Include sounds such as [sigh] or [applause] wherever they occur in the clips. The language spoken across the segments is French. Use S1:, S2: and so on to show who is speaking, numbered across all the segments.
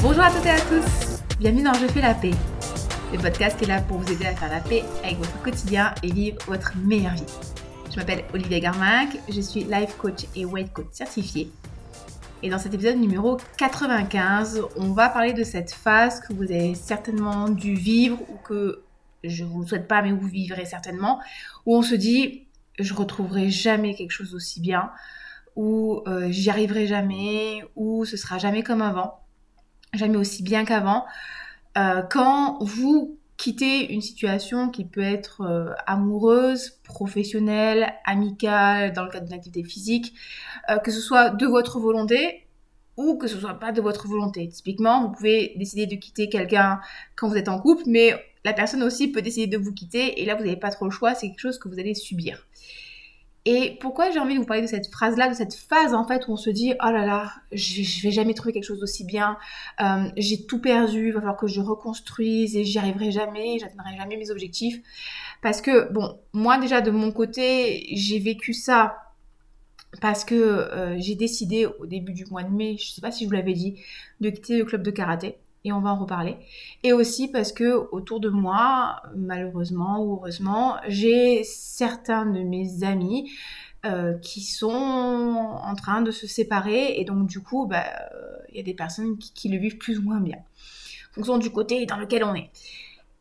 S1: Bonjour à toutes et à tous, bienvenue dans Je fais la paix, le podcast qui est là pour vous aider à faire la paix avec votre quotidien et vivre votre meilleure vie. Je m'appelle Olivia Garmac, je suis life coach et weight coach certifié. Et dans cet épisode numéro 95, on va parler de cette phase que vous avez certainement dû vivre ou que je ne vous souhaite pas, mais vous vivrez certainement, où on se dit je retrouverai jamais quelque chose d'aussi bien, ou euh, j'y arriverai jamais, ou ce sera jamais comme avant, jamais aussi bien qu'avant. Euh, quand vous quittez une situation qui peut être euh, amoureuse, professionnelle, amicale, dans le cadre d'une activité physique, que ce soit de votre volonté ou que ce soit pas de votre volonté. Typiquement, vous pouvez décider de quitter quelqu'un quand vous êtes en couple, mais la personne aussi peut décider de vous quitter et là vous n'avez pas trop le choix, c'est quelque chose que vous allez subir. Et pourquoi j'ai envie de vous parler de cette phrase-là, de cette phase en fait où on se dit oh là là, je, je vais jamais trouver quelque chose d'aussi bien, euh, j'ai tout perdu, il va falloir que je reconstruise et j'y arriverai jamais, j'atteindrai jamais mes objectifs. Parce que bon, moi déjà de mon côté, j'ai vécu ça parce que euh, j'ai décidé au début du mois de mai, je ne sais pas si je vous l'avais dit, de quitter le club de karaté et on va en reparler. Et aussi parce que autour de moi, malheureusement ou heureusement, j'ai certains de mes amis euh, qui sont en train de se séparer et donc du coup, bah, il y a des personnes qui, le vivent plus ou moins bien, en fonction du côté dans lequel on est.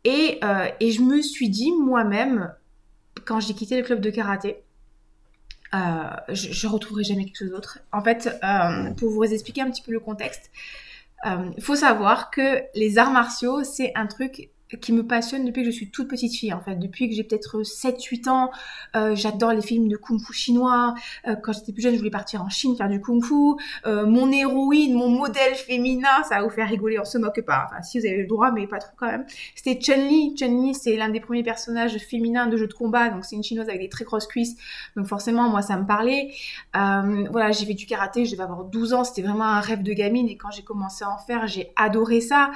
S1: Et, euh, et je me suis dit moi-même, quand j'ai quitté le club de karaté, euh, je, je retrouverai jamais quelque chose d'autre. En fait, pour vous expliquer un petit peu le contexte, euh, faut savoir que les arts martiaux, c'est un truc qui me passionne depuis que je suis toute petite fille en fait. Depuis que j'ai peut-être 7-8 ans, euh, j'adore les films de kung-fu chinois. Euh, quand j'étais plus jeune, je voulais partir en Chine faire du kung-fu. Euh, mon héroïne, mon modèle féminin, ça va vous faire rigoler, on se moque pas. Enfin, si vous avez le droit, mais pas trop quand même. C'était Chun-Li. Chun-Li, c'est l'un des premiers personnages féminins de jeux de combat. Donc c'est une chinoise avec des très grosses cuisses. Donc forcément, moi, ça me parlait. Euh, voilà, j'ai fait du karaté, je devais avoir 12 ans. C'était vraiment un rêve de gamine. Et quand j'ai commencé à en faire, j'ai adoré ça.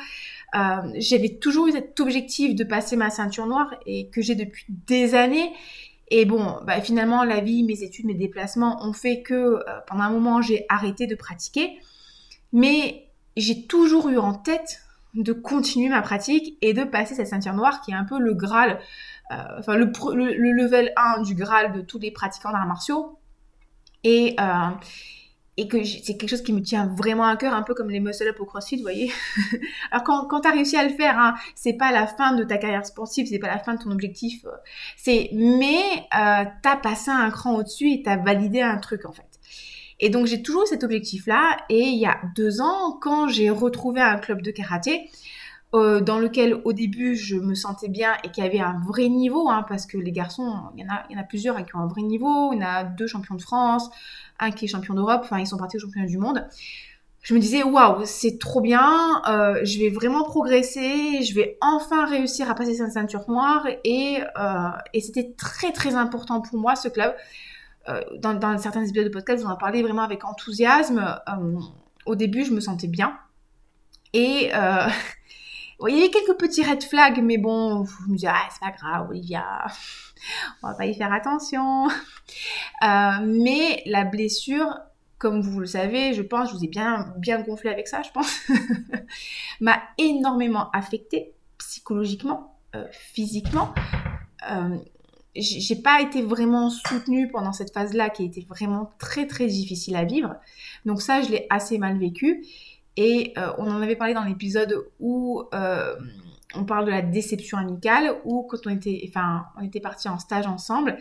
S1: Euh, j'avais toujours eu cet objectif de passer ma ceinture noire et que j'ai depuis des années. Et bon, bah, finalement, la vie, mes études, mes déplacements ont fait que euh, pendant un moment, j'ai arrêté de pratiquer. Mais j'ai toujours eu en tête de continuer ma pratique et de passer cette ceinture noire qui est un peu le Graal, euh, enfin le, le, level 1 du Graal de tous les pratiquants d'arts martiaux. Et, euh, et que c'est quelque chose qui me tient vraiment à cœur, un peu comme les muscle-up au crossfit, vous voyez. [laughs] Alors quand, tu as réussi à le faire, hein, c'est pas la fin de ta carrière sportive, c'est pas la fin de ton objectif, euh, c'est mais euh, tu as passé un cran au-dessus et tu as validé un truc en fait. Et donc j'ai toujours cet objectif-là, et il y a deux ans, quand j'ai retrouvé un club de karaté, euh, dans lequel au début je me sentais bien et qui avait un vrai niveau, hein, parce que les garçons, il y, en a, plusieurs hein, qui ont un vrai niveau, en a deux champions de France, un qui est champion d'Europe, enfin ils sont partis au championnat du monde. Je me disais waouh, c'est trop bien, euh, je vais vraiment progresser, je vais enfin réussir à passer cette ceinture noire et, euh, et c'était très très important pour moi ce club. Dans, dans, certains épisodes de podcast, on en parlé vraiment avec enthousiasme. Au début, je me sentais bien et [laughs] il y avait quelques petits red flags, mais bon, je me disais, ah, c'est pas grave, Olivia, on va pas y faire attention. Euh, mais la blessure, comme vous le savez, je pense, je vous ai bien, bien gonflé avec ça, je pense, [laughs] m'a énormément affectée psychologiquement, euh, physiquement. Euh, j'ai pas été vraiment soutenue pendant cette phase-là qui était vraiment très très difficile à vivre. Donc ça, je l'ai assez mal vécu. Et euh, on en avait parlé dans l'épisode où euh, on parle de la déception amicale, où quand on était, enfin, on était partis en stage ensemble,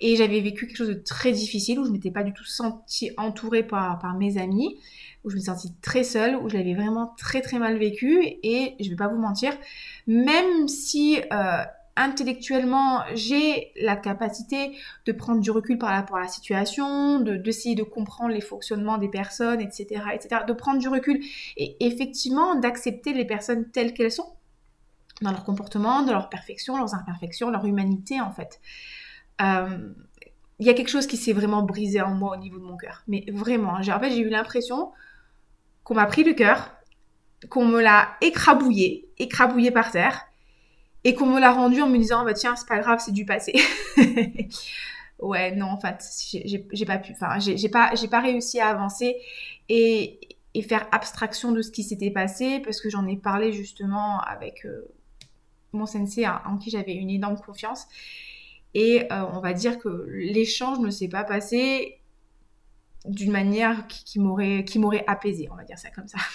S1: et j'avais vécu quelque chose de très difficile, où je m'étais pas du tout sentie entourée par, mes amis, où je me sentais très seule, où je l'avais vraiment très très mal vécu, et je vais pas vous mentir, même si euh, intellectuellement, j'ai la capacité de prendre du recul par rapport à la situation, de d'essayer de, comprendre les fonctionnements des personnes, etc., etc., de prendre du recul et effectivement d'accepter les personnes telles qu'elles sont dans leur comportement, dans leur perfection, leurs imperfections, leur humanité en fait. Euh, il y a quelque chose qui s'est vraiment brisé en moi au niveau de mon cœur, mais vraiment. En fait, j'ai eu l'impression qu'on m'a pris le cœur, qu'on me l'a écrabouillé, écrabouillé par terre, et qu'on me l'a rendu en me disant bah tiens c'est pas grave c'est du passé [laughs] ouais non en fait j'ai pas pu enfin j'ai pas j'ai pas réussi à avancer et et faire abstraction de ce qui s'était passé parce que j'en ai parlé justement avec euh, mon sensei en qui j'avais une énorme confiance. Et euh, on va dire que l'échange ne s'est pas passé d'une manière qui, qui m'aurait apaisé, on va dire ça comme ça. [laughs]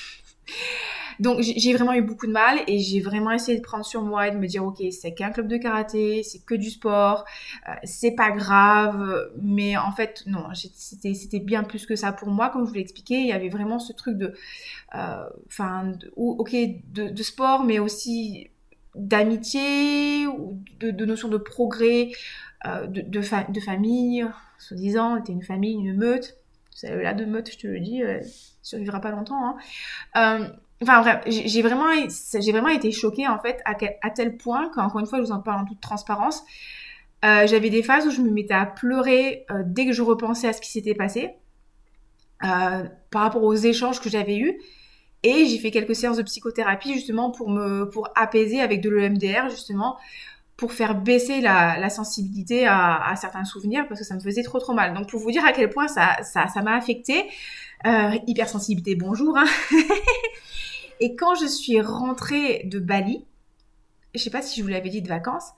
S1: Donc j'ai vraiment eu beaucoup de mal et j'ai vraiment essayé de prendre sur moi et de me dire ok c'est qu'un club de karaté, c'est que du sport, euh, c'est pas grave, mais en fait non, c'était bien plus que ça pour moi comme je vous l'ai expliqué, il y avait vraiment ce truc de, euh, enfin ok de, sport mais aussi d'amitié ou de, notion de progrès, euh, de, famille, soi-disant, était une famille, une meute. Là, de meute, je te le dis, euh, survivra pas longtemps. Hein. Enfin bref, j'ai vraiment, j'ai vraiment été choquée en fait à, tel point qu'encore une fois, je vous en parle en toute transparence. Euh, j'avais des phases où je me mettais à pleurer euh, dès que je repensais à ce qui s'était passé euh, par rapport aux échanges que j'avais eus. Et j'ai fait quelques séances de psychothérapie justement pour me pour apaiser avec de l'EMDR justement pour faire baisser la, sensibilité à, certains souvenirs parce que ça me faisait trop trop mal. Donc pour vous dire à quel point ça ça ça m'a affecté. Euh, hypersensibilité, bonjour. Hein [laughs] Et quand je suis rentrée de Bali, je sais pas si je vous l'avais dit de vacances,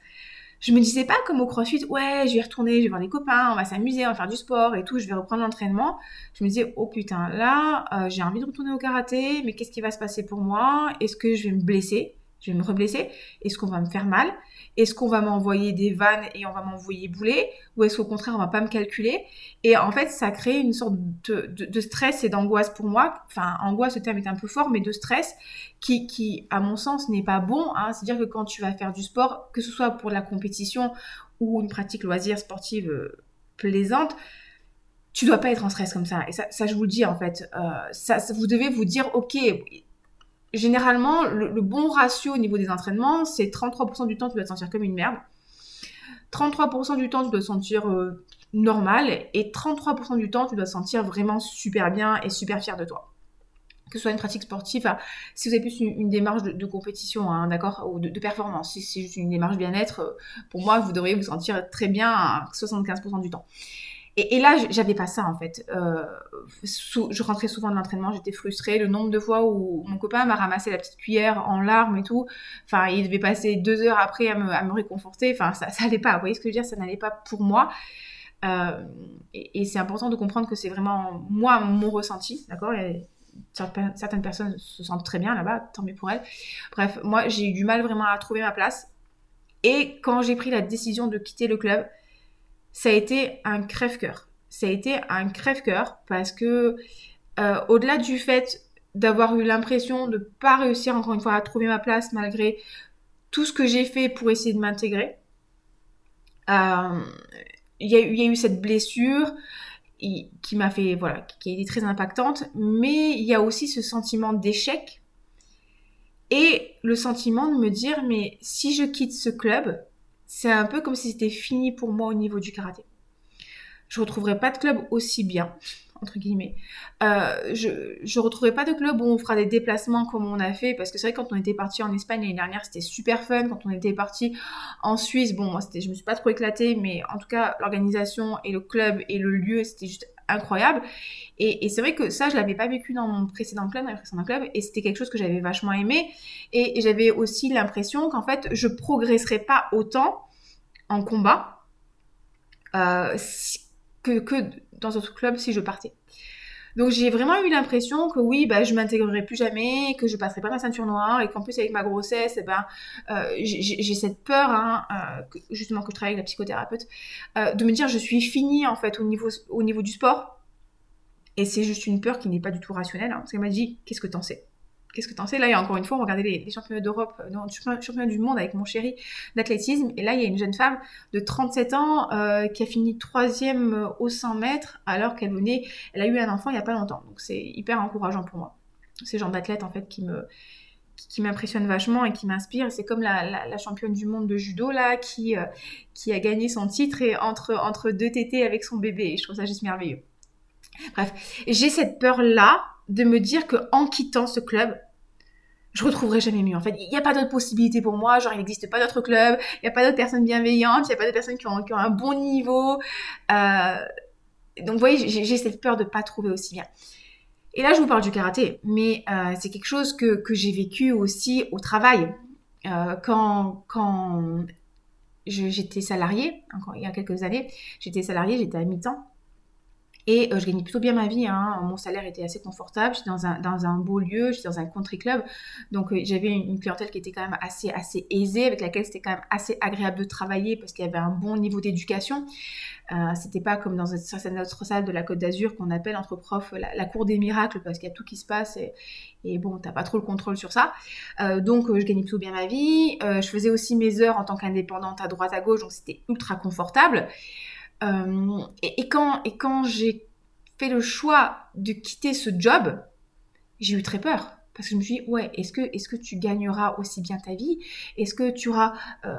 S1: je me disais pas comme au crossfit, ouais, je vais retourner, je vais voir les copains, on va s'amuser, on va faire du sport et tout, je vais reprendre l'entraînement. Je me disais, oh putain, là, euh, j'ai envie de retourner au karaté, mais qu'est-ce qui va se passer pour moi? Est-ce que je vais me blesser? Je vais me reblesser Est-ce qu'on va me faire mal? Est-ce qu'on va m'envoyer des vannes et on va m'envoyer bouler? Ou est-ce qu'au contraire, on va pas me calculer? Et en fait, ça crée une sorte de, stress et d'angoisse pour moi. Enfin, angoisse, ce terme est un peu fort, mais de stress qui, à mon sens, n'est pas bon. Hein. C'est-à-dire que quand tu vas faire du sport, que ce soit pour la compétition ou une pratique loisir sportive euh, plaisante, tu dois pas être en stress comme ça. Et ça, ça je vous le dis en fait. Euh, vous devez vous dire, ok, généralement, le, bon ratio au niveau des entraînements, c'est 33% du temps, tu dois te sentir comme une merde. 33% du temps, tu dois te sentir euh, normal. Et 33% du temps, tu dois te sentir vraiment super bien et super fier de toi. Que ce soit une pratique sportive, si vous avez plus une, démarche de, compétition, hein, d'accord, ou de, performance, si c'est juste une démarche bien-être, euh, pour moi, vous devriez vous sentir très bien à 75% du temps. Et, là, j'avais pas ça en fait. Euh, je rentrais souvent de l'entraînement, j'étais frustrée. Le nombre de fois où mon copain m'a ramassé la petite cuillère en larmes et tout, enfin, il devait passer deux heures après à me, à me réconforter. Enfin, ça, ça allait pas. Vous voyez ce que je veux dire Ça n'allait pas pour moi. Euh, et, c'est important de comprendre que c'est vraiment moi mon ressenti, d'accord? Certaines personnes se sentent très bien là-bas, tant mieux pour elles. Bref, moi j'ai eu du mal vraiment à trouver ma place. Et quand j'ai pris la décision de quitter le club, ça a été un crève-cœur. Ça a été un crève-cœur parce que euh, au-delà du fait d'avoir eu l'impression de ne pas réussir encore une fois à trouver ma place malgré tout ce que j'ai fait pour essayer de m'intégrer, euh, il y, y, a eu cette blessure qui m'a fait voilà qui a été très impactante mais il y a aussi ce sentiment d'échec et le sentiment de me dire mais si je quitte ce club c'est un peu comme si c'était fini pour moi au niveau du karaté. Je retrouverai pas de club aussi bien, entre guillemets. Euh, je, je retrouverai pas de club où on fera des déplacements comme on a fait, parce que c'est vrai quand on était parti en Espagne l'année dernière, c'était super fun. Quand on était parti en Suisse, bon, moi, je me suis pas trop éclatée, mais en tout cas, l'organisation et le club et le lieu, c'était juste incroyable. Et, c'est vrai que ça, je l'avais pas vécu dans mon précédent club, et c'était quelque chose que j'avais vachement aimé. Et, j'avais aussi l'impression qu'en fait, je progresserais pas autant en combat euh, que, que dans autre club si je partais. Donc j'ai vraiment eu l'impression que oui, bah, je m'intégrerai plus jamais, que je passerai pas ma ceinture noire et qu'en plus avec ma grossesse, eh ben, euh, j'ai cette peur, hein, euh, justement que je travaille avec la psychothérapeute, euh, de me dire je suis finie en fait au niveau, au niveau du sport. Et c'est juste une peur qui n'est pas du tout rationnelle, hein, parce qu'elle m'a dit qu'est-ce que t'en sais? Qu'est-ce que t'en sais? Là, il y a encore une fois, on regardait les, championnats d'Europe, euh, non, du monde avec mon chéri d'athlétisme. Et là, il y a une jeune femme de 37 ans euh, qui a fini troisième euh, au 100 mètres alors qu'elle elle a eu un enfant il y a pas longtemps. Donc c'est hyper encourageant pour moi. C'est genre d'athlète en fait qui me qui, m'impressionne vachement et qui m'inspire. C'est comme la, championne du monde de judo là qui qui a gagné son titre et entre entre deux tétés avec son bébé. Je trouve ça juste merveilleux. Bref, j'ai cette peur là de me dire que en quittant ce club, je retrouverai jamais mieux. En fait, il n'y a pas d'autre possibilité pour moi. Genre, il n'existe pas d'autres clubs, il n'y a pas d'autres personnes bienveillantes, il n'y a pas d'autres personnes qui ont, qui ont, un bon niveau. Euh, donc, vous voyez, j'ai cette peur de pas trouver aussi bien. Et là, je vous parle du karaté, mais euh, c'est quelque chose que, que j'ai vécu aussi au travail. Euh, quand quand j'étais salariée, il y a quelques années, j'étais salariée, j'étais à mi-temps. Et euh, je gagnais plutôt bien ma vie. Hein. Mon salaire était assez confortable. J'étais dans un, dans un beau lieu, j'étais dans un country club. Donc euh, j'avais une, clientèle qui était quand même assez, assez aisée, avec laquelle c'était quand même assez agréable de travailler parce qu'il y avait un bon niveau d'éducation. Euh, c'était pas comme dans certaines autres salles de la Côte d'Azur qu'on appelle entre profs la, cour des miracles parce qu'il y a tout qui se passe et, et bon, t'as pas trop le contrôle sur ça. Euh, donc je gagnais plutôt bien ma vie. je faisais aussi mes heures en tant qu'indépendante à droite à gauche, donc c'était ultra confortable. Euh, et, quand, et quand j'ai fait le choix de quitter ce job, j'ai eu très peur. Parce que je me suis dit, ouais, est-ce que, est que tu gagneras aussi bien ta vie? Est-ce que tu auras euh,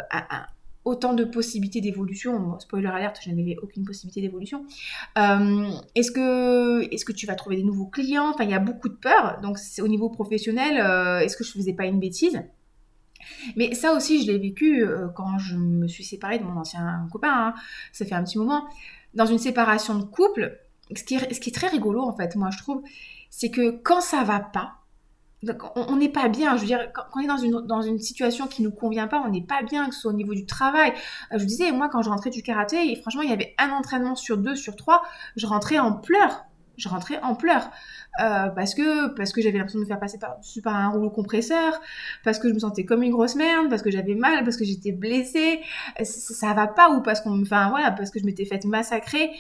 S1: autant de possibilités d'évolution? Spoiler alerte, je n'avais aucune possibilité d'évolution. Euh, est-ce, que, est-ce que tu vas trouver des nouveaux clients? Enfin, il y a beaucoup de peur. Donc, au niveau professionnel, est-ce que je faisais pas une bêtise? Mais ça aussi, je l'ai vécu euh, quand je me suis séparée de mon ancien copain. Hein. Ça fait un petit moment. Dans une séparation de couple, ce qui est, ce qui est très rigolo, en fait, moi, je trouve, c'est que quand ça va pas, on n'est pas bien. Je veux dire, quand, on est dans une, dans une situation qui nous convient pas, on n'est pas bien, que ce soit au niveau du travail. Euh, je vous disais, moi, quand je rentrais du karaté, franchement, il y avait un entraînement sur deux, sur trois, je rentrais en pleurs. Je rentrais en pleurs. Euh, parce que parce que j'avais l'impression de me faire passer par, par un rouleau compresseur, parce que je me sentais comme une grosse merde, parce que j'avais mal, parce que j'étais blessée, ça, ça, va pas ou parce qu'on parce que je m'étais faite massacrer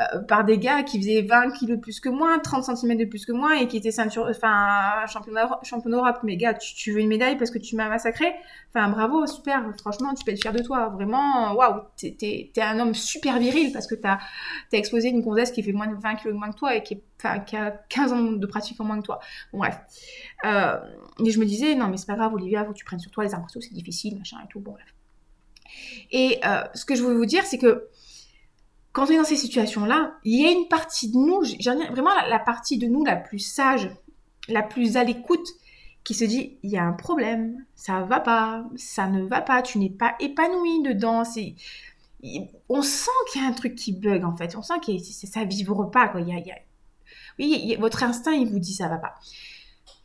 S1: euh, par des gars qui faisaient 20 kilos de plus que moi, 30 cm de plus que moi et qui étaient ceinture enfin champion d'Europe. Mais gars, tu, veux une médaille parce que tu m'as massacré Enfin bravo, super, franchement, tu peux être fier de toi, vraiment, waouh, t'es, t'es, un homme super viril parce que t'as as explosé une gonzesse qui fait moins de 20 kilos de moins que toi qui est a 15 ans de pratique en moins que toi. Bon, bref. Euh, je me disais, non, mais c'est pas grave, Olivia, faut que tu prennes sur toi les impressions, c'est difficile, machin et tout. Bon, bref. Et euh, ce que je veux vous dire, c'est que quand on est dans ces situations-là, il y a une partie de nous, vraiment la, partie de nous la plus sage, la plus à l'écoute, qui se dit il y a un problème, ça va pas, ça ne va pas, tu n'es pas épanoui dedans, on sent qu'il y a un truc qui bug en fait, on sent que ça vibre pas quoi, il y a oui, votre instinct, il vous dit ça va pas.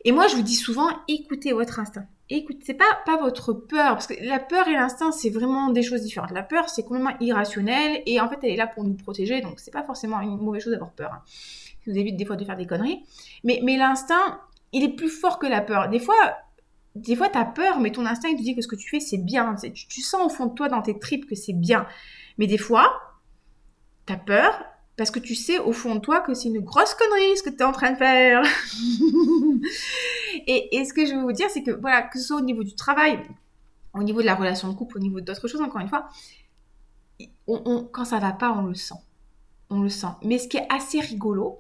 S1: Et moi, je vous dis souvent, écoutez votre instinct. Écoutez, pas, pas votre peur, parce que la peur et l'instinct, c'est vraiment des choses différentes. La peur, c'est complètement irrationnel, et en fait, elle est là pour nous protéger, donc c'est pas forcément une mauvaise chose d'avoir peur. Hein. Ça vous évite des fois de faire des conneries. Mais, mais l'instinct, il est plus fort que la peur. Des fois, des fois, t'as peur, mais ton instinct, il te dit que ce que tu fais, c'est bien. Tu, tu sens au fond de toi, dans tes tripes, que c'est bien. Mais des fois, t'as peur, parce que tu sais au fond de toi que c'est une grosse connerie ce que tu es en train de faire. [laughs] et, ce que je veux vous dire, c'est que voilà, que ce soit au niveau du travail, au niveau de la relation de couple, au niveau d'autres choses, encore une fois, quand ça va pas, on le sent. On le sent. Mais ce qui est assez rigolo,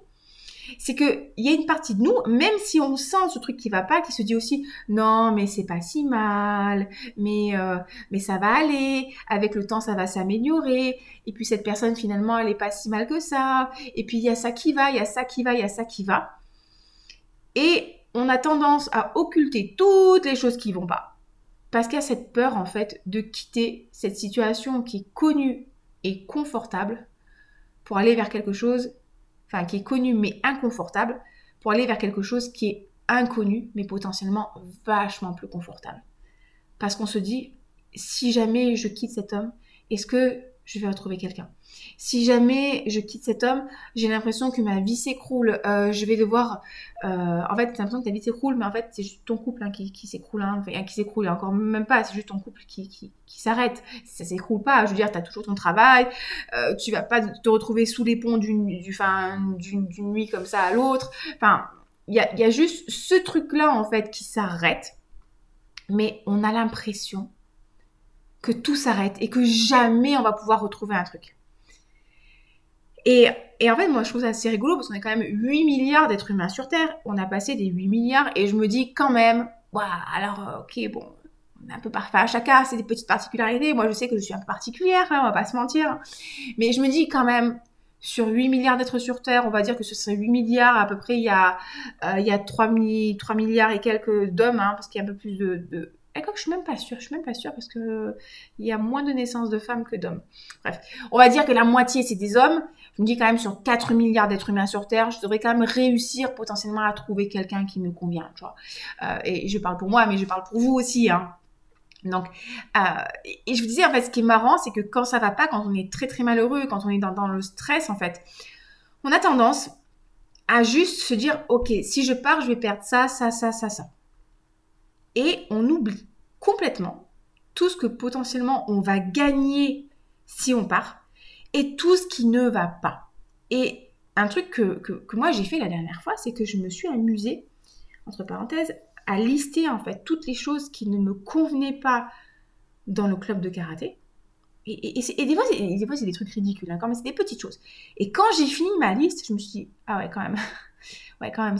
S1: c'est que il y a une partie de nous, même si on sent ce truc qui va pas, qui se dit aussi non mais c'est pas si mal, mais euh, mais ça va aller, avec le temps ça va s'améliorer, et puis cette personne finalement elle est pas si mal que ça, et puis il y a ça qui va, il y a ça qui va, il y a ça qui va, et on a tendance à occulter toutes les choses qui vont pas, parce qu'il y a cette peur en fait de quitter cette situation qui est connue et confortable pour aller vers quelque chose enfin qui est connu mais inconfortable, pour aller vers quelque chose qui est inconnu mais potentiellement vachement plus confortable. Parce qu'on se dit, si jamais je quitte cet homme, est-ce que je vais retrouver quelqu'un. Si jamais je quitte cet homme, j'ai l'impression que ma vie s'écroule. Euh, je vais devoir... Euh, en fait, t'as l'impression que ta vie s'écroule, mais en fait, c'est juste ton couple hein, qui, s'écroule. Hein, enfin, qui s'écroule, encore même pas, c'est juste ton couple qui, qui, qui s'arrête. Ça s'écroule pas. Je veux dire, t'as toujours ton travail. Euh, tu vas pas te retrouver sous les ponts d'une d'une nuit comme ça à l'autre. Enfin, il y a, y a juste ce truc-là, en fait, qui s'arrête. Mais on a l'impression que tout s'arrête et que jamais on va pouvoir retrouver un truc. Et, en fait, moi, je trouve ça assez rigolo parce qu'on est quand même 8 milliards d'êtres humains sur Terre. On a passé des 8 milliards et je me dis quand même, waouh, alors, euh, ok, bon, on est un peu parfait. Chacun a ses petites particularités. Moi, je sais que je suis un peu particulière, hein, on va pas se mentir. Mais je me dis quand même, sur 8 milliards d'êtres sur Terre, on va dire que ce serait 8 milliards, à peu près, il y a, euh, il y a 3, 3 milliards et quelques d'hommes, hein, parce qu'il y a un peu plus de, Que je suis même pas sûre, je suis même pas sûre parce que il y a moins de naissances de femmes que d'hommes. Bref, on va dire que la moitié c'est des hommes. Je me dis quand même sur 4 milliards d'êtres humains sur Terre, je devrais quand même réussir potentiellement à trouver quelqu'un qui me convient, tu vois. Euh, et je parle pour moi, mais je parle pour vous aussi, hein. Donc, euh, et je vous disais, en fait, ce qui est marrant, c'est que quand ça va pas, quand on est très très malheureux, quand on est dans, dans le stress, en fait, on a tendance à juste se dire, ok, si je pars, je vais perdre ça, ça, ça, ça, ça. Et on oublie complètement tout ce que potentiellement on va gagner si on part et tout ce qui ne va pas. Et un truc que, que, moi j'ai fait la dernière fois, c'est que je me suis amusée, entre parenthèses, à lister en fait toutes les choses qui ne me convenaient pas dans le club de karaté. Et, et, des fois, c'est des trucs ridicules, hein, quand même, c'est des petites choses. Et quand j'ai fini ma liste, je me suis dit, ah ouais, quand même, [laughs] ouais, quand même,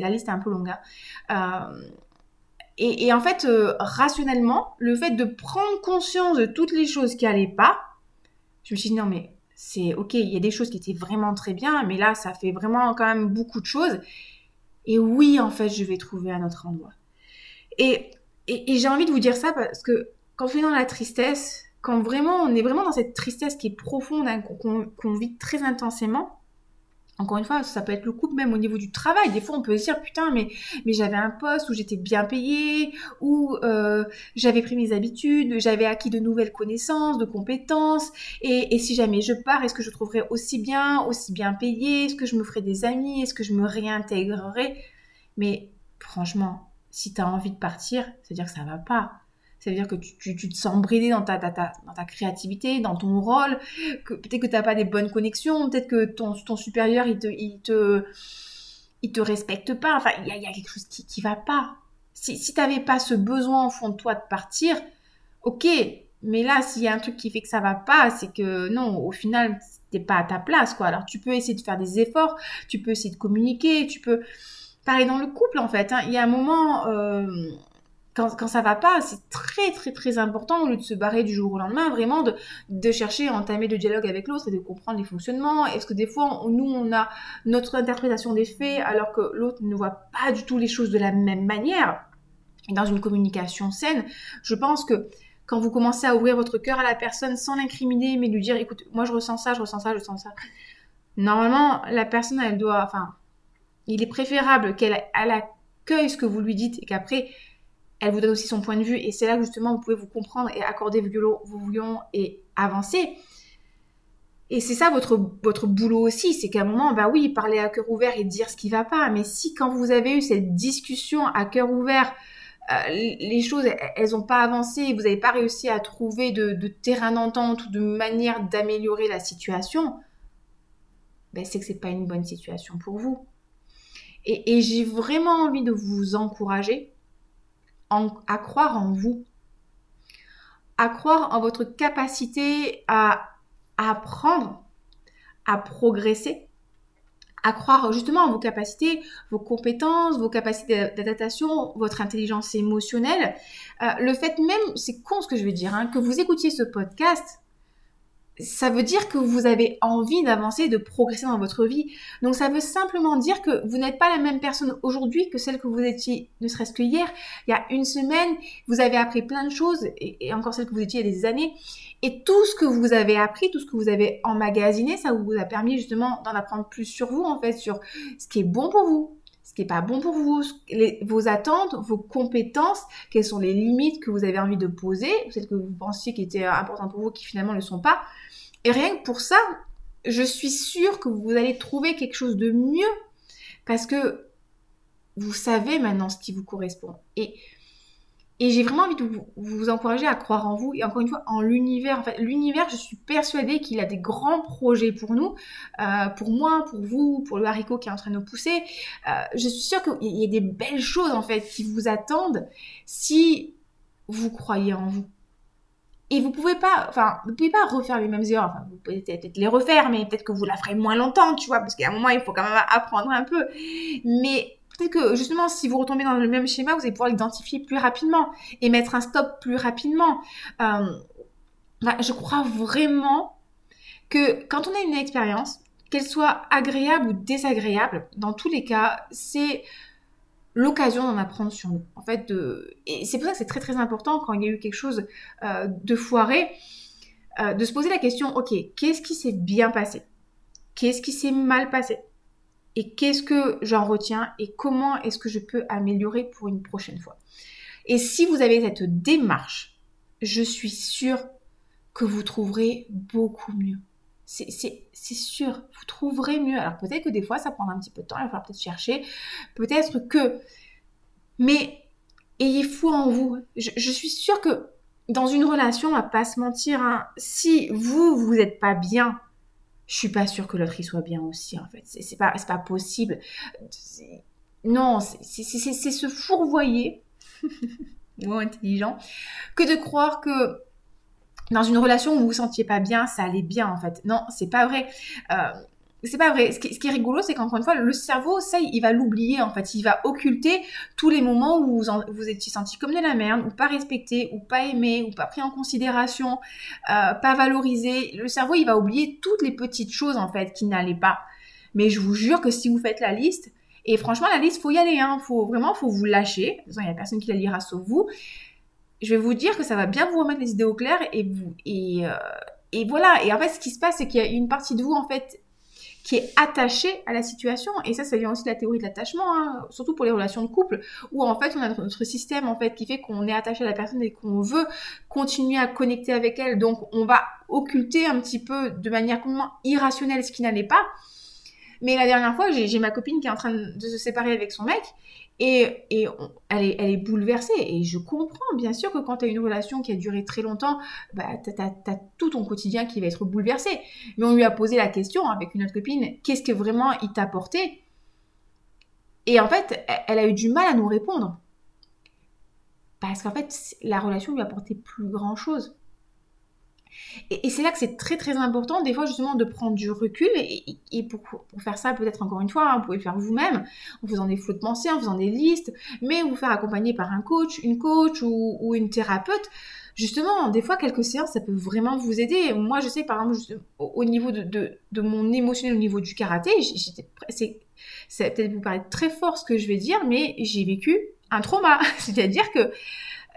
S1: la liste est un peu longue. Hein. Euh, et, en fait, euh, rationnellement, le fait de prendre conscience de toutes les choses qui allaient pas, je me suis dit, non, mais c'est ok, il y a des choses qui étaient vraiment très bien, mais là, ça fait vraiment quand même beaucoup de choses. Et oui, en fait, je vais trouver un autre endroit. Et, et, j'ai envie de vous dire ça parce que quand on est dans la tristesse, quand vraiment on est vraiment dans cette tristesse qui est profonde, hein, qu'on vit très intensément, encore une fois, ça peut être le couple même au niveau du travail. Des fois, on peut se dire putain, mais j'avais un poste où j'étais bien payée, où euh, j'avais pris mes habitudes, j'avais acquis de nouvelles connaissances, de compétences. Et, si jamais je pars, est-ce que je trouverai aussi bien, aussi bien payé Est-ce que je me ferai des amis? Est-ce que je me réintégrerai Mais franchement, si tu as envie de partir, c'est-à-dire que ça va pas. Ça veut dire que tu, te sens bridé dans ta, dans ta créativité, dans ton rôle, peut-être que tu n'as pas des bonnes connexions, peut-être que ton, ton supérieur, il te, il te, il te respecte pas. Enfin, il y a, y a, quelque chose qui, qui va pas. Si, si tu n'avais pas ce besoin au fond de toi de partir, ok, mais là, s'il y a un truc qui fait que ça va pas, c'est que non, au final, t'es pas à ta place, quoi. Alors, tu peux essayer de faire des efforts, tu peux essayer de communiquer, tu peux... Pareil dans le couple, en fait. Hein. Il y a un moment... Euh quand, quand ça va pas, c'est très très très important au lieu de se barrer du jour au lendemain, vraiment de, de chercher à entamer le dialogue avec l'autre et de comprendre les fonctionnements. Est-ce que des fois, nous, on a notre interprétation des faits alors que l'autre ne voit pas du tout les choses de la même manière? Dans une communication saine, je pense que quand vous commencez à ouvrir votre cœur à la personne sans l'incriminer, mais lui dire, écoute, moi je ressens ça, je ressens ça, je ressens ça. Normalement, la personne, elle doit, enfin, il est préférable qu'elle accueille ce que vous lui dites et qu'après, elle vous donne aussi son point de vue et c'est là que justement vous pouvez vous comprendre et accorder vos violons et avancer. Et c'est ça votre, votre boulot aussi, c'est qu'à un moment, bah oui, parler à cœur ouvert et dire ce qui va pas, mais si quand vous avez eu cette discussion à cœur ouvert, euh, les choses, elles n'ont pas avancé, vous n'avez pas réussi à trouver de, terrain d'entente ou de manière d'améliorer la situation, ben c'est que c'est pas une bonne situation pour vous. et j'ai vraiment envie de vous encourager à croire en vous, à croire en votre capacité à, apprendre, à progresser, à croire justement en vos capacités, vos compétences, vos capacités d'adaptation, votre intelligence émotionnelle. Euh, le fait même, c'est con ce que je veux dire, hein, que vous écoutiez ce podcast, ça veut dire que vous avez envie d'avancer, de progresser dans votre vie. Donc ça veut simplement dire que vous n'êtes pas la même personne aujourd'hui que celle que vous étiez, ne serait-ce que hier. Il y a une semaine, vous avez appris plein de choses, et, encore celle que vous étiez il y a des années. Et tout ce que vous avez appris, tout ce que vous avez emmagasiné, ça vous a permis justement d'en apprendre plus sur vous, en fait, sur ce qui est bon pour vous, ce qui est pas bon pour vous, vos attentes, vos compétences, quelles sont les limites que vous avez envie de poser, celles que vous pensiez qui étaient importantes pour vous qui finalement ne le sont pas. Et rien que pour ça, je suis sûre que vous allez trouver quelque chose de mieux parce que vous savez maintenant ce qui vous correspond. Et, et j'ai vraiment envie de vous, encourager à croire en vous et encore une fois en l'univers. En fait, l'univers, je suis persuadée qu'il a des grands projets pour nous, euh, pour moi, pour vous, pour le haricot qui est en train de nous pousser. Euh, je suis sûre qu'il y a des belles choses en fait qui vous attendent si vous croyez en vous. Et vous pouvez pas, enfin, vous pouvez pas refaire les mêmes erreurs. Enfin, vous pouvez peut-être les refaire, mais peut-être que vous la ferez moins longtemps, tu vois, parce qu'à un moment, il faut quand même apprendre un peu. Mais peut-être que justement, si vous retombez dans le même schéma, vous allez pouvoir l'identifier plus rapidement et mettre un stop plus rapidement. Euh, bah, je crois vraiment que quand on a une expérience, qu'elle soit agréable ou désagréable, dans tous les cas, c'est l'occasion d'en apprendre sur nous. En fait, c'est pour ça que c'est très très important quand il y a eu quelque chose euh, de foiré, euh, de se poser la question, ok, qu'est-ce qui s'est bien passé? Qu'est-ce qui s'est mal passé? Qu'est-ce que j'en retiens Et comment est-ce que je peux améliorer pour une prochaine fois Et si vous avez cette démarche, je suis sûre que vous trouverez beaucoup mieux. C'est sûr, vous trouverez mieux. Alors peut-être que des fois, ça prendra un petit peu de temps, il va falloir peut-être chercher. Peut-être que... Mais ayez foi en vous. Je, suis sûre que dans une relation, on va pas se mentir, hein, si vous, vous n'êtes pas bien, je suis pas sûre que l'autre y soit bien aussi, en fait. C'est pas, pas possible. Non, c'est se fourvoyer, [laughs] mot intelligent, que de croire que dans une relation où vous vous sentiez pas bien, ça allait bien en fait. Non, c'est pas vrai. Euh, c'est pas vrai. Ce qui, est rigolo, c'est qu'encore une fois, le cerveau, ça, il va l'oublier en fait. Il va occulter tous les moments où vous vous étiez senti comme de la merde, ou pas respecté, ou pas aimé, ou pas pris en considération, euh, pas valorisé. Le cerveau, il va oublier toutes les petites choses en fait qui n'allaient pas. Mais je vous jure que si vous faites la liste, et franchement, la liste, faut y aller. Hein. Faut vraiment, faut vous lâcher. De il y a personne qui la lira sauf vous je vais vous dire que ça va bien vous remettre les idées au clair et vous et, euh, et voilà. Et en fait, ce qui se passe, c'est qu'il y a une partie de vous en fait qui est attachée à la situation. Et ça, ça vient aussi de la théorie de l'attachement, hein, surtout pour les relations de couple, où en fait on a notre système en fait qui fait qu'on est attaché à la personne et qu'on veut continuer à connecter avec elle. Donc on va occulter un petit peu de manière complètement irrationnelle ce qui n'allait pas. Mais la dernière fois, j'ai ma copine qui est en train de se séparer avec son mec et, elle, est, bouleversée. Et je comprends, bien sûr, que quand tu as une relation qui a duré très longtemps, bah, tu as, tout ton quotidien qui va être bouleversé. Mais on lui a posé la question avec une autre copine, qu'est-ce que vraiment il t'a apporté? Et en fait, elle a eu du mal à nous répondre. Parce qu'en fait, la relation lui a apporté plus grand-chose. Et, c'est là que c'est très très important, des fois justement, de prendre du recul. Et, pour, faire ça, peut-être encore une fois, hein, vous pouvez le faire vous-même, en faisant des flots de pensée, en faisant des listes, mais vous faire accompagner par un coach, une coach ou, une thérapeute. Justement, des fois, quelques séances, ça peut vraiment vous aider. Moi, je sais, par exemple, au, niveau de, mon émotionnel, au niveau du karaté, ça peut-être vous paraître très fort ce que je vais dire, mais j'ai vécu un trauma. [laughs] C'est-à-dire que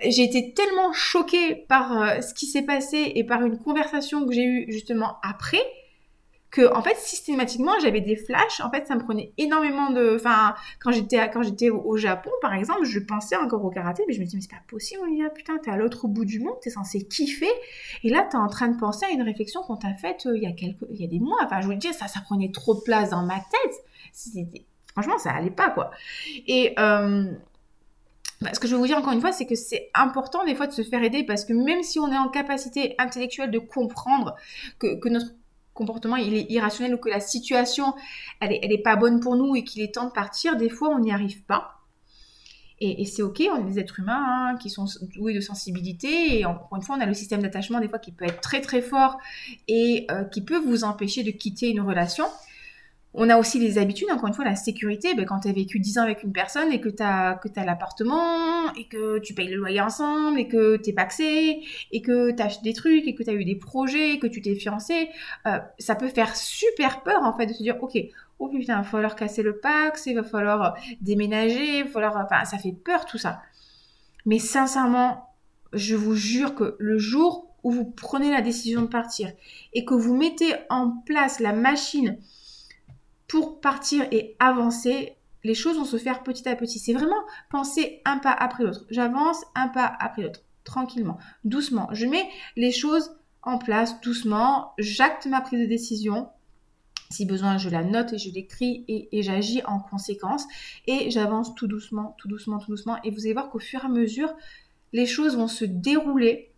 S1: j'ai été tellement choquée par euh, ce qui s'est passé et par une conversation que j'ai eue justement après que en fait systématiquement j'avais des flashs. En fait ça me prenait énormément de enfin quand j'étais quand j'étais au, Japon par exemple je pensais encore au karaté mais je me disais mais c'est pas possible Olivia putain t'es à l'autre bout du monde t'es censé kiffer. Et là t'es en train de penser à une réflexion qu'on t'a faite euh, il y a quelques il y a des mois. Enfin je vous le dis ça ça prenait trop de place dans ma tête. Franchement ça allait pas quoi. Et euh, bah, ce que je veux vous dire encore une fois, c'est que c'est important des fois de se faire aider parce que même si on est en capacité intellectuelle de comprendre que, notre comportement il est irrationnel ou que la situation elle est, pas bonne pour nous et qu'il est temps de partir, des fois on n'y arrive pas. Et, c'est ok, on est des êtres humains hein, qui sont doués de sensibilité et encore une fois on a le système d'attachement des fois qui peut être très très fort et euh, qui peut vous empêcher de quitter une relation. On a aussi les habitudes, encore une fois, la sécurité. Ben, quand tu as vécu 10 ans avec une personne et que tu as, l'appartement et que tu payes le loyer ensemble et que tu es paxé et que tu acheté des trucs et que tu as eu des projets et que tu t'es fiancé, euh, ça peut faire super peur en fait de se dire ok, oh putain, il va falloir casser le pax, il va falloir déménager, il va falloir. Enfin, ça fait peur tout ça. Mais sincèrement, je vous jure que le jour où vous prenez la décision de partir et que vous mettez en place la machine pour partir et avancer, les choses vont se faire petit à petit. C'est vraiment penser un pas après l'autre. J'avance un pas après l'autre, tranquillement, doucement. Je mets les choses en place doucement, j'acte ma prise de décision. Si besoin, je la note et je l'écris et, j'agis en conséquence. Et j'avance tout doucement, tout doucement, tout doucement. Et vous allez voir qu'au fur et à mesure, les choses vont se dérouler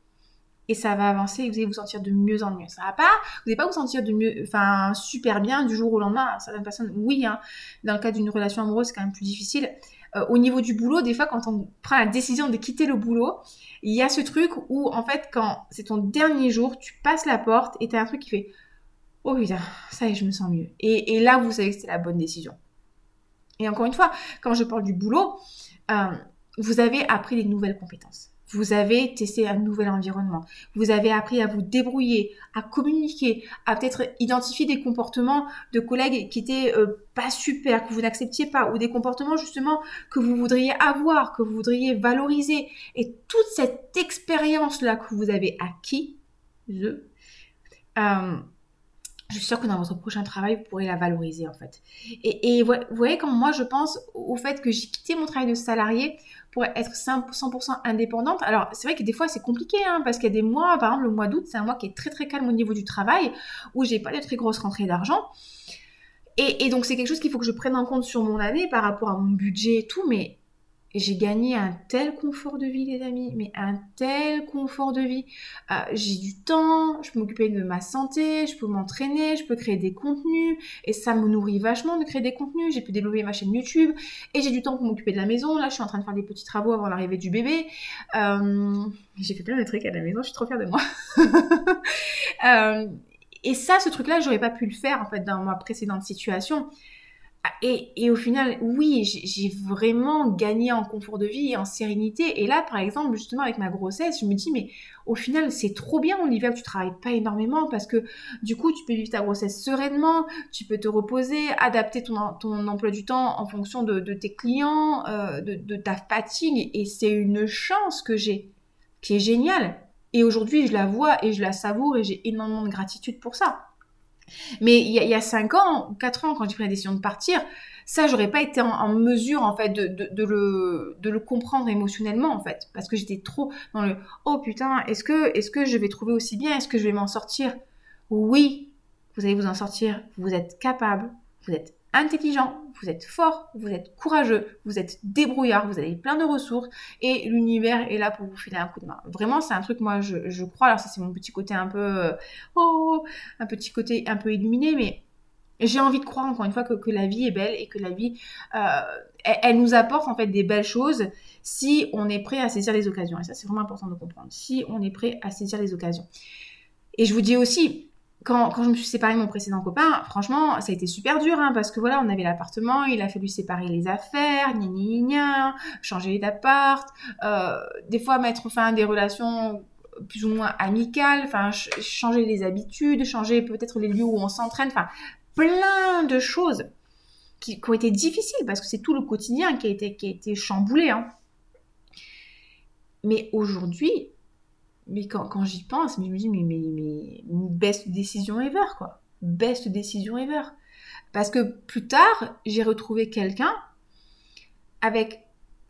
S1: et ça va avancer et vous allez vous sentir de mieux en mieux. Ça va pas, vous n'allez pas vous sentir de mieux, enfin super bien du jour au lendemain. Certaines personnes, oui, hein, dans le cas d'une relation amoureuse, c'est quand même plus difficile. Euh, au niveau du boulot, des fois, quand on prend la décision de quitter le boulot, il y a ce truc où, en fait, quand c'est ton dernier jour, tu passes la porte et tu as un truc qui fait Oh putain, ça y est, je me sens mieux. Et, là, vous savez que c'est la bonne décision. Et encore une fois, quand je parle du boulot, euh, vous avez appris des nouvelles compétences Vous avez testé un nouvel environnement. Vous avez appris à vous débrouiller, à communiquer, à peut-être identifier des comportements de collègues qui étaient euh, pas super, que vous n'acceptiez pas, ou des comportements justement que vous voudriez avoir, que vous voudriez valoriser. Et toute cette expérience-là que vous avez acquis, je, euh, suis sûre que dans votre prochain travail, vous pourrez la valoriser en fait. Et, vous voyez, quand moi je pense au fait que j'ai quitté mon travail de salarié pour être 100% indépendante. Alors c'est vrai que des fois c'est compliqué hein, parce qu'il y a des mois, par exemple le mois d'août, c'est un mois qui est très très calme au niveau du travail, où j'ai pas de très grosses rentrées d'argent. Et, et, donc c'est quelque chose qu'il faut que je prenne en compte sur mon année par rapport à mon budget et tout, mais j'ai gagné un tel confort de vie, les amis, mais un tel confort de vie. Euh, j'ai du temps, je peux m'occuper de ma santé, je peux m'entraîner, je peux créer des contenus, et ça me nourrit vachement de créer des contenus. J'ai pu développer ma chaîne YouTube, et j'ai du temps pour m'occuper de la maison. Là, je suis en train de faire des petits travaux avant l'arrivée du bébé. Euh, j'ai fait plein de trucs à la maison, je suis trop fière de moi. [laughs] euh, et ça, ce truc-là, j'aurais pas pu le faire en fait dans ma précédente situation. Et, au final, oui, j'ai vraiment gagné en confort de vie et en sérénité. Et là, par exemple, justement, avec ma grossesse, je me dis, mais au final, c'est trop bien, que tu travailles pas énormément parce que du coup, tu peux vivre ta grossesse sereinement, tu peux te reposer, adapter ton, ton emploi du temps en fonction de, tes clients, euh, de ta fatigue. Et c'est une chance que j'ai, qui est géniale. Et aujourd'hui, je la vois et je la savoure et j'ai énormément de gratitude pour ça. Mais il y a, 5 ans, 4 ans, quand j'ai pris la décision de partir, ça, j'aurais pas été en, mesure, en fait, de, le, de le comprendre émotionnellement, en fait. Parce que j'étais trop dans le « Oh putain, est-ce que, est-ce que je vais trouver aussi bien? Est-ce que je vais m'en sortir ?» Oui, vous allez vous en sortir. Vous êtes capable, vous êtes intelligent, vous êtes fort, vous êtes courageux, vous êtes débrouillard, vous avez plein de ressources et l'univers est là pour vous filer un coup de main. Vraiment, c'est un truc, moi, je, crois, alors ça c'est mon petit côté un peu, euh, oh, un petit côté un peu illuminé, mais j'ai envie de croire encore une fois que, que, la vie est belle et que la vie, euh, elle, nous apporte en fait des belles choses si on est prêt à saisir les occasions. Et ça, c'est vraiment important de comprendre. Si on est prêt à saisir les occasions. Et je vous dis aussi, quand, quand, je me suis séparée de mon précédent copain, franchement, ça a été super dur, hein, parce que voilà, on avait l'appartement, il a fallu séparer les affaires, gna gna gna, changer d'appart, euh, des fois mettre fin à des relations plus ou moins amicales, enfin, changer les habitudes, changer peut-être les lieux où on s'entraîne, enfin, plein de choses qui, ont été difficiles, parce que c'est tout le quotidien qui a été, qui a été chamboulé, hein. Mais aujourd'hui, mais quand, j'y pense, je me dis, mais, mais, mais best décision ever, quoi. Best décision ever. Parce que plus tard, j'ai retrouvé quelqu'un avec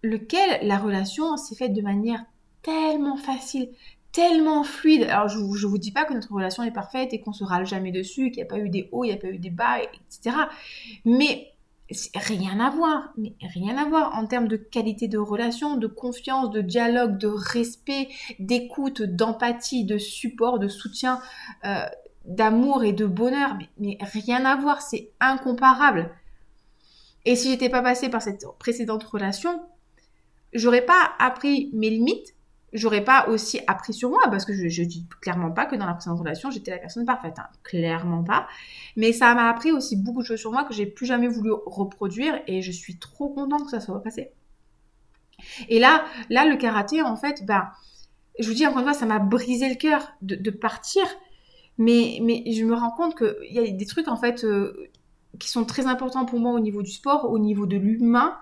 S1: lequel la relation s'est faite de manière tellement facile, tellement fluide. Alors, je ne vous dis pas que notre relation est parfaite et qu'on se râle jamais dessus, qu'il n'y a pas eu des hauts, il n'y a pas eu des bas, etc. Mais rien à voir, rien à voir en termes de qualité de relation, de confiance, de dialogue, de respect, d'écoute, d'empathie, de support, de soutien, euh, d'amour et de bonheur, mais, rien à voir, c'est incomparable. Et si j'étais pas passée par cette précédente relation, j'aurais pas appris mes limites, j'aurais pas aussi appris sur moi parce que je, je dis clairement pas que dans la précédente relation j'étais la personne parfaite, hein. clairement pas. Mais ça m'a appris aussi beaucoup de choses sur moi que j'ai plus jamais voulu reproduire et je suis trop contente que ça soit passé. Et là, là le karaté en fait, ben, je vous dis encore une fois, ça m'a brisé le cœur de, de, partir, mais mais je me rends compte qu'il y a des trucs en fait euh, qui sont très importants pour moi au niveau du sport, au niveau de l'humain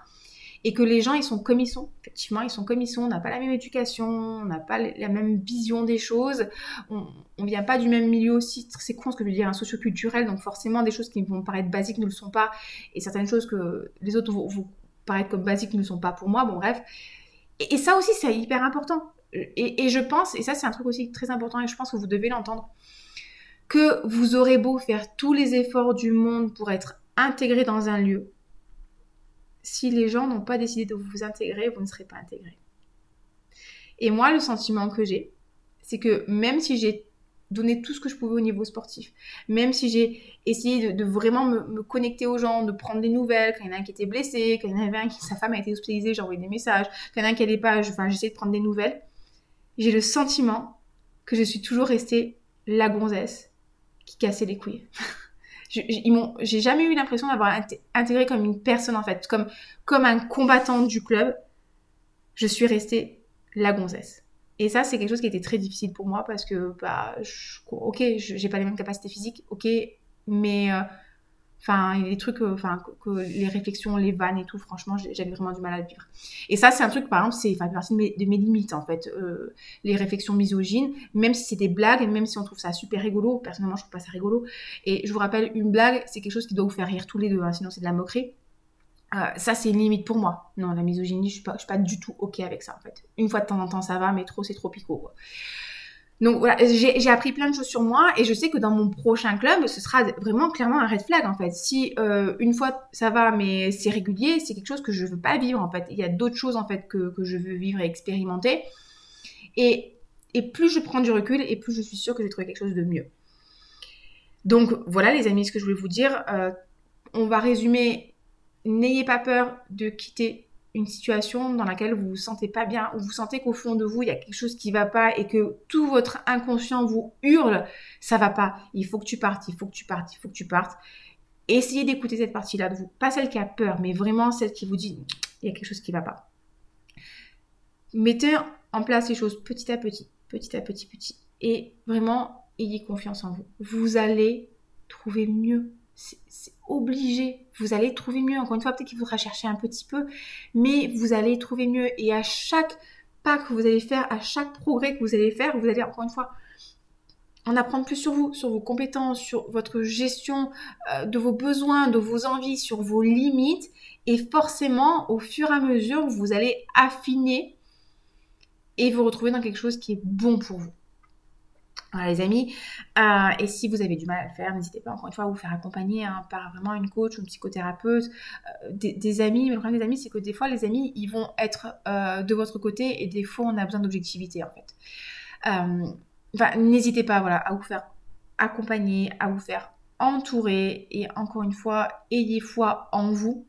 S1: et que les gens, ils sont comme ils sont. Effectivement, ils sont comme ils sont. On n'a pas la même éducation, on n'a pas la même vision des choses. On, ne vient pas du même milieu aussi. C'est con ce que je veux dire, un socioculturel. Donc forcément, des choses qui vont paraître basiques ne le sont pas. Et certaines choses que les autres vont, vous paraître comme basiques ne le sont pas pour moi. Bon, bref. Et, ça aussi, c'est hyper important. Et je pense, et ça c'est un truc aussi très important, et je pense que vous devez l'entendre, que vous aurez beau faire tous les efforts du monde pour être intégré dans un lieu, si les gens n'ont pas décidé de vous intégrer, vous ne serez pas intégré. Et moi, le sentiment que j'ai, c'est que même si j'ai donné tout ce que je pouvais au niveau sportif, même si j'ai essayé de, vraiment me, connecter aux gens, de prendre des nouvelles, quand il y en a un qui était blessé, quand il y en avait un qui, sa femme a été hospitalisée, j'ai envoyé des messages, quand il y en a un qui n'allait pas, enfin, j'essaie de prendre des nouvelles, j'ai le sentiment que je suis toujours restée la gonzesse qui cassait les couilles. [laughs] j'ai jamais eu l'impression d'avoir intégré comme une personne en fait, comme, comme un combattant du club. Je suis restée la gonzesse. Et ça, c'est quelque chose qui était très difficile pour moi parce que, bah, je, ok, j'ai pas les mêmes capacités physiques, ok, mais euh, Enfin, il trucs, euh, enfin, que, les réflexions, les vannes et tout, franchement, j'avais vraiment du mal à le vivre. Et ça, c'est un truc, par exemple, c'est enfin, partie de mes, de mes, limites, en fait. Euh, les réflexions misogynes, même si c'est des blagues, et même si on trouve ça super rigolo, personnellement, je trouve pas ça rigolo. Et je vous rappelle, une blague, c'est quelque chose qui doit vous faire rire tous les deux, hein, sinon c'est de la moquerie. Euh, ça, c'est une limite pour moi. Non, la misogynie, je suis pas, je suis pas du tout OK avec ça, en fait. Une fois de temps en temps, ça va, mais trop, c'est trop picot, quoi. Donc voilà, j'ai appris plein de choses sur moi et je sais que dans mon prochain club, ce sera vraiment clairement un red flag en fait. Si euh, une fois ça va, mais c'est régulier, c'est quelque chose que je veux pas vivre en fait. Il y a d'autres choses en fait que, que, je veux vivre et expérimenter. Et, et plus je prends du recul et plus je suis sûre que j'ai trouvé quelque chose de mieux. Donc voilà les amis, ce que je voulais vous dire. Euh, on va résumer. N'ayez pas peur de quitter une situation dans laquelle vous vous sentez pas bien, ou vous sentez qu'au fond de vous, il y a quelque chose qui va pas et que tout votre inconscient vous hurle, ça va pas, il faut que tu partes, il faut que tu partes, il faut que tu partes. Essayez d'écouter cette partie-là de vous, pas celle qui a peur, mais vraiment celle qui vous dit, il y a quelque chose qui va pas. Mettez en place les choses petit à petit, petit à petit, petit, et vraiment ayez confiance en vous. Vous allez trouver mieux c'est obligé. Vous allez trouver mieux. Encore une fois, peut-être qu'il faudra chercher un petit peu, mais vous allez trouver mieux. Et à chaque pas que vous allez faire, à chaque progrès que vous allez faire, vous allez encore une fois en apprendre plus sur vous, sur vos compétences, sur votre gestion euh, de vos besoins, de vos envies, sur vos limites. Et forcément, au fur et à mesure, vous allez affiner et vous retrouver dans quelque chose qui est bon pour vous. Voilà les amis. Euh, et si vous avez du mal à le faire, n'hésitez pas encore une fois à vous faire accompagner hein, par vraiment une coach une psychothérapeute, euh, des, amis. Mais le problème des amis, c'est que des fois les amis, ils vont être euh, de votre côté et des fois on a besoin d'objectivité en fait. Enfin, n'hésitez pas voilà, à vous faire accompagner, à vous faire entourer et encore une fois, ayez foi en vous.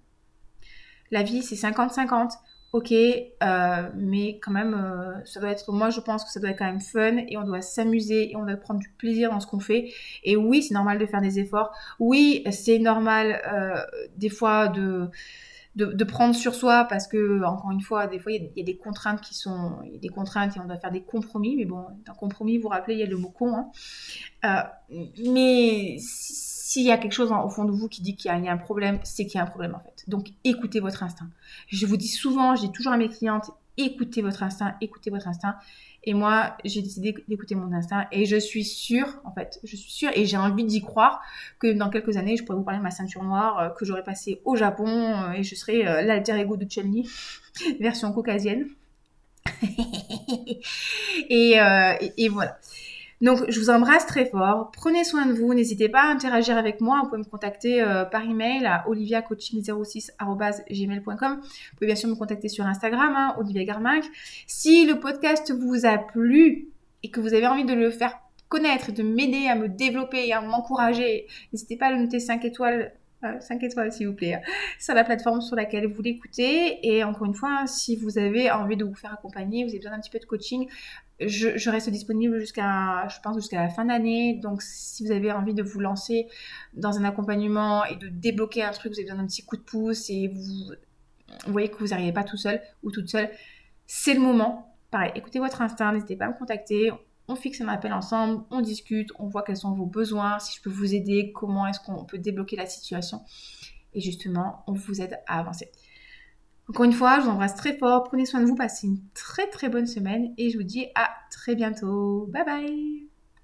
S1: La vie, c'est 50-50 ok, euh, mais quand même, euh, ça doit être, moi je pense que ça doit être quand même fun et on doit s'amuser et on doit prendre du plaisir dans ce qu'on fait. Et oui, c'est normal de faire des efforts. Oui, c'est normal euh, des fois de, de, prendre sur soi parce que, encore une fois, des fois il y, a des contraintes qui sont, il y a des contraintes et on doit faire des compromis. Mais bon, un compromis, vous vous rappelez, il y a le mot con. Hein. mais s'il y a quelque chose au fond de vous qui dit qu'il y, a un problème, c'est qu'il y a un problème en fait. Donc écoutez votre instinct. Je vous dis souvent, dis toujours à mes clientes, écoutez votre instinct, écoutez votre instinct. Et moi, j'ai décidé d'écouter mon instinct et je suis sûre, en fait, je suis sûre et j'ai envie d'y croire que dans quelques années, je pourrais vous parler de ma ceinture noire euh, que j'aurais passée au Japon euh, et je serais euh, l'alter ego de chun [laughs] version caucasienne. [laughs] et, voilà. Donc, je vous embrasse très fort. Prenez soin de vous. N'hésitez pas à interagir avec moi. Vous pouvez me contacter euh, par email à oliviacoaching06.gmail.com. Vous pouvez bien sûr me contacter sur Instagram, hein, Olivia Garminck. Si le podcast vous a plu et que vous avez envie de le faire connaître, de m'aider à me développer et à m'encourager, n'hésitez pas à le noter 5 étoiles 5 étoiles s'il vous plaît, sur la plateforme sur laquelle vous l'écoutez. Et encore une fois, si vous avez envie de vous faire accompagner, vous avez besoin d'un petit peu de coaching, je, reste disponible jusqu'à, je pense, jusqu'à la fin d'année. Donc, si vous avez envie de vous lancer dans un accompagnement et de débloquer un truc, vous avez besoin d'un petit coup de pouce et vous, voyez que vous n'arrivez pas tout seul ou toute seule, c'est le moment. Pareil, écoutez votre instinct, n'hésitez pas à me contacter on fixe un appel ensemble, on discute, on voit quels sont vos besoins, si je peux vous aider, comment est-ce qu'on peut débloquer la situation. Et justement, on vous aide à avancer. Encore une fois, je vous embrasse très fort, prenez soin de vous, passez une très très bonne semaine et je vous dis à très bientôt. Bye bye